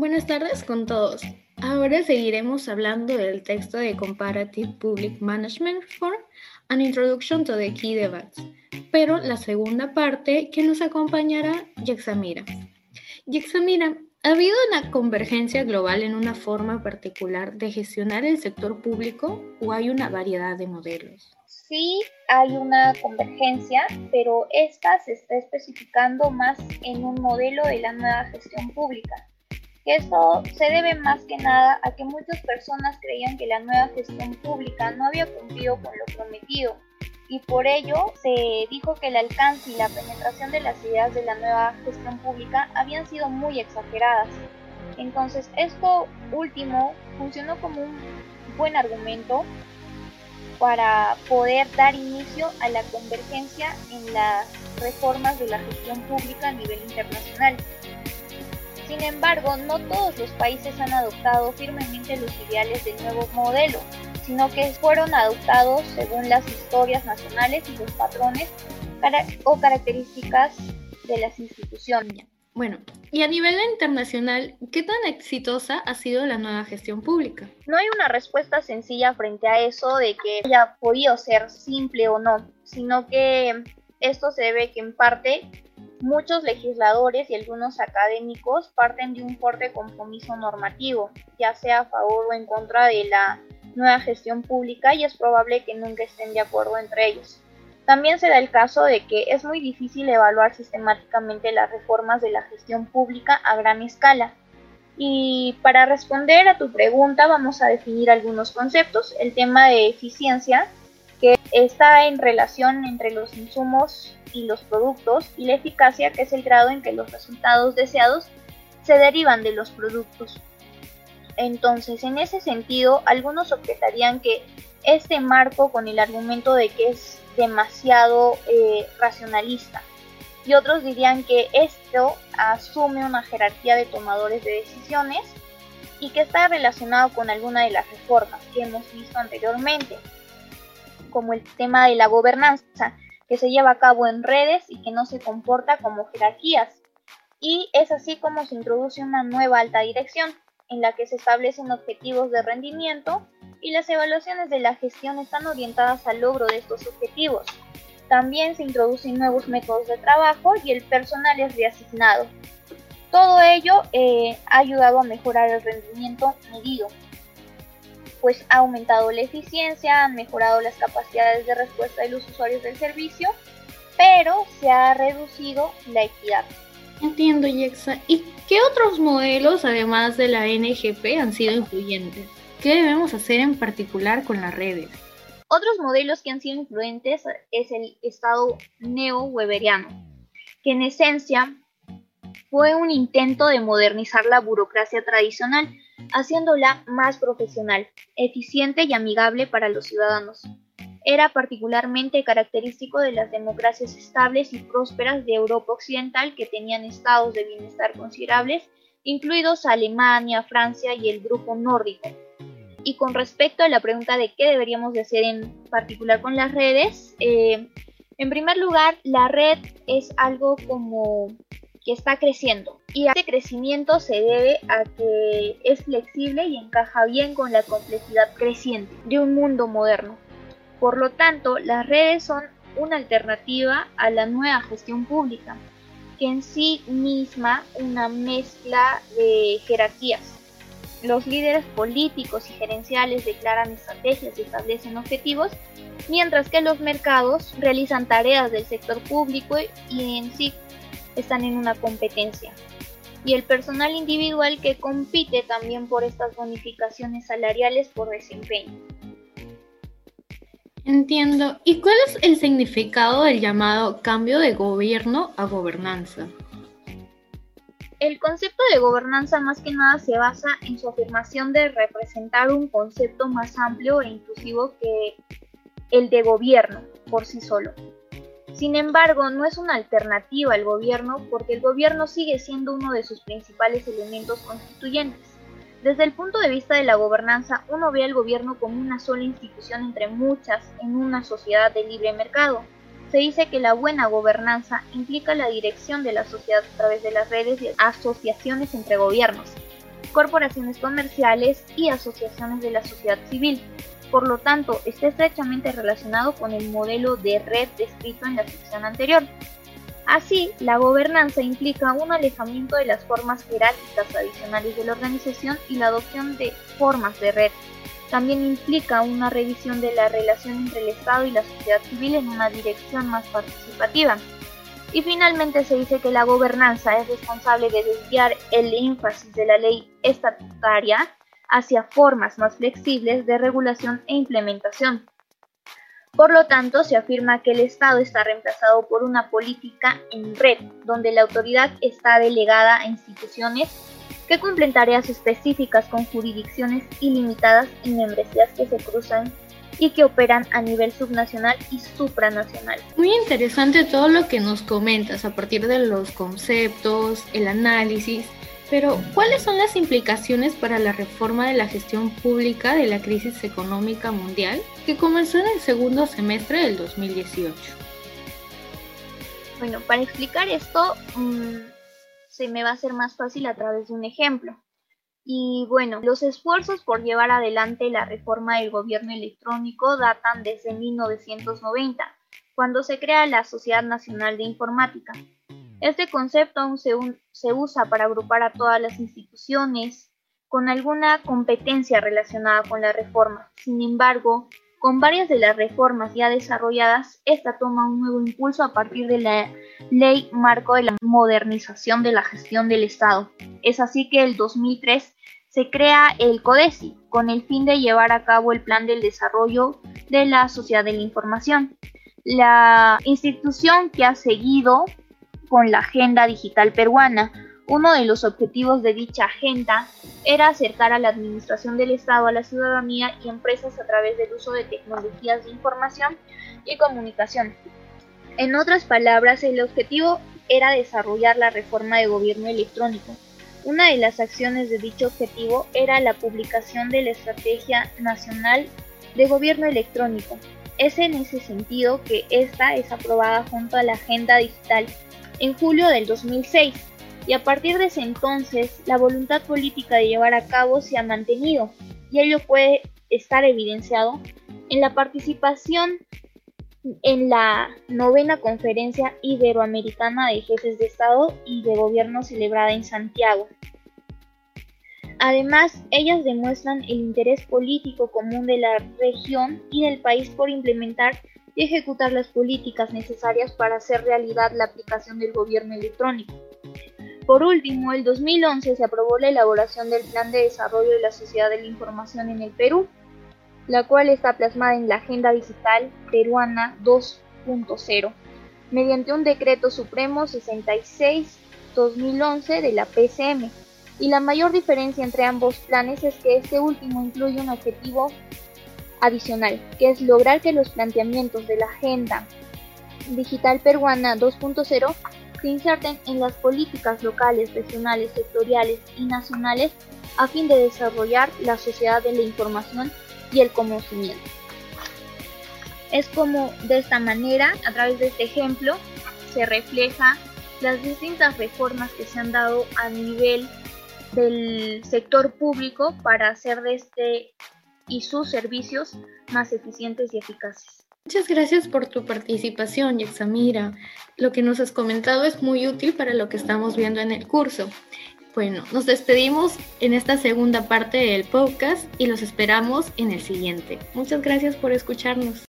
Buenas tardes con todos. Ahora seguiremos hablando del texto de Comparative Public Management Reform, An Introduction to the Key Debates, pero la segunda parte que nos acompañará Yexamira. Yexamira, ¿ha habido una convergencia global en una forma particular de gestionar el sector público o hay una variedad de modelos? Sí, hay una convergencia, pero esta se está especificando más en un modelo de la nueva gestión pública. Esto se debe más que nada a que muchas personas creían que la nueva gestión pública no había cumplido con lo prometido y por ello se dijo que el alcance y la penetración de las ideas de la nueva gestión pública habían sido muy exageradas. Entonces esto último funcionó como un buen argumento para poder dar inicio a la convergencia en las reformas de la gestión pública a nivel internacional. Sin embargo, no todos los países han adoptado firmemente los ideales del nuevo modelo, sino que fueron adoptados según las historias nacionales y los patrones o características de las instituciones. Bueno, y a nivel internacional, ¿qué tan exitosa ha sido la nueva gestión pública? No hay una respuesta sencilla frente a eso de que haya podido ser simple o no, sino que esto se debe que en parte muchos legisladores y algunos académicos parten de un fuerte compromiso normativo, ya sea a favor o en contra de la nueva gestión pública y es probable que nunca estén de acuerdo entre ellos. También se da el caso de que es muy difícil evaluar sistemáticamente las reformas de la gestión pública a gran escala. Y para responder a tu pregunta vamos a definir algunos conceptos. El tema de eficiencia, está en relación entre los insumos y los productos, y la eficacia, que es el grado en que los resultados deseados se derivan de los productos. Entonces, en ese sentido, algunos objetarían que este marco con el argumento de que es demasiado eh, racionalista. Y otros dirían que esto asume una jerarquía de tomadores de decisiones y que está relacionado con alguna de las reformas que hemos visto anteriormente, como el tema de la gobernanza, que se lleva a cabo en redes y que no se comporta como jerarquías. Y es así como se introduce una nueva alta dirección, en la que se establecen objetivos de rendimiento y las evaluaciones de la gestión están orientadas al logro de estos objetivos. También se introducen nuevos métodos de trabajo y el personal es reasignado. Todo ello eh, ha ayudado a mejorar el rendimiento medido, pues ha aumentado la eficiencia, han mejorado las capacidades de respuesta de los usuarios del servicio, pero se ha reducido la equidad. Entiendo, Yexa. ¿Y qué otros modelos, además de la NGP, han sido influyentes? ¿Qué debemos hacer en particular con las redes? Otros modelos que han sido influentes es el Estado neo-weberiano, que en esencia fue un intento de modernizar la burocracia tradicional, haciéndola más profesional, eficiente y amigable para los ciudadanos. Era particularmente característico de las democracias estables y prósperas de Europa Occidental que tenían estados de bienestar considerables, incluidos Alemania, Francia y el grupo nórdico, y con respecto a la pregunta de qué deberíamos de hacer en particular con las redes, eh, en primer lugar, la red es algo como está creciendo y este crecimiento se debe a que es flexible y encaja bien con la complejidad creciente de un mundo moderno. Por lo tanto, las redes son una alternativa a la nueva gestión pública, que en sí misma una mezcla de jerarquías los líderes políticos y gerenciales declaran estrategias y establecen objetivos, mientras que los mercados realizan tareas del sector público y en sí están en una competencia. Y el personal individual que compite también por estas bonificaciones salariales por desempeño. Entiendo. ¿Y cuál es el significado del llamado cambio de gobierno a gobernanza? El concepto de gobernanza más que nada se basa en su afirmación de representar un concepto más amplio e inclusivo que el de gobierno por sí solo. Sin embargo, no es una alternativa al gobierno porque el gobierno sigue siendo uno de sus principales elementos constituyentes. Desde el punto de vista de la gobernanza, uno ve al gobierno como una sola institución entre muchas en una sociedad de libre mercado se dice que la buena gobernanza implica la dirección de la sociedad a través de las redes y asociaciones entre gobiernos. corporaciones comerciales y asociaciones de la sociedad civil. Por lo tanto, está estrechamente relacionado con el modelo de red descrito en la sección anterior. Así, la gobernanza implica un alejamiento de las formas jerárquicas tradicionales de la organización y la adopción de formas de red. También implica una revisión de la relación entre el Estado y la sociedad civil en una dirección más participativa. Y finalmente se dice que la gobernanza es responsable de desviar el énfasis de la ley estatutaria hacia formas más flexibles de regulación e implementación. Por lo tanto, se afirma que el Estado está reemplazado por una política en red, donde la autoridad está delegada a instituciones que cumplen tareas específicas con jurisdicciones ilimitadas y membresías que se cruzan y que operan a nivel subnacional y supranacional. Muy interesante todo lo que nos comentas a partir de los conceptos, el análisis pero, ¿cuáles son las implicaciones para la reforma de la gestión pública de la crisis económica mundial que comenzó en el segundo semestre del 2018? Bueno, para explicar esto, mm, se me va a hacer más fácil a través de un ejemplo. Y bueno, los esfuerzos por llevar adelante la reforma del gobierno electrónico datan desde 1990, cuando se crea la Sociedad Nacional de Informática, este concepto aún se, usa para agrupar a todas las instituciones con alguna competencia relacionada con la reforma. Sin embargo, con varias de las reformas ya desarrolladas, esta toma un nuevo impulso a partir de la Ley Marco de la Modernización de la Gestión del Estado. Es así que el 2003 se crea el CODESI con el fin de llevar a cabo el Plan del Desarrollo de la Sociedad de la Información. La institución que ha seguido con la Agenda Digital Peruana. Uno de los objetivos de dicha agenda era acercar a la administración del Estado a la ciudadanía y empresas a través del uso de tecnologías de información y comunicación. En otras palabras, el objetivo era desarrollar la reforma de gobierno electrónico. Una de las acciones de dicho objetivo era la publicación de la Estrategia Nacional de Gobierno Electrónico. Es en ese sentido que esta es aprobada junto a la Agenda Digital en julio del 2006 y a partir de ese entonces la voluntad política de llevar a cabo se ha mantenido y ello puede estar evidenciado en la participación en la novena conferencia iberoamericana de jefes de Estado y de Gobierno celebrada en Santiago. Además, ellas demuestran el interés político común de la región y del país por implementar y ejecutar las políticas necesarias para hacer realidad la aplicación del gobierno electrónico. Por último, el 2011 se aprobó la elaboración del Plan de Desarrollo de la Sociedad de la Información en el Perú, la cual está plasmada en la Agenda Digital Peruana 2.0, mediante un decreto supremo 66-2011 de la PCM. Y la mayor diferencia entre ambos planes es que este último incluye un objetivo adicional, que es lograr que los planteamientos de la Agenda Digital Peruana 2.0 se inserten en las políticas locales, regionales, sectoriales y nacionales a fin de desarrollar la sociedad de la información y el conocimiento. Es como de esta manera, a través de este ejemplo, se refleja las distintas reformas que se han dado a nivel del sector público para hacer de este y sus servicios más eficientes y eficaces. Muchas gracias por tu participación, Yaxamira. Lo que nos has comentado es muy útil para lo que estamos viendo en el curso. Bueno, nos despedimos en esta segunda parte del podcast y los esperamos en el siguiente. Muchas gracias por escucharnos.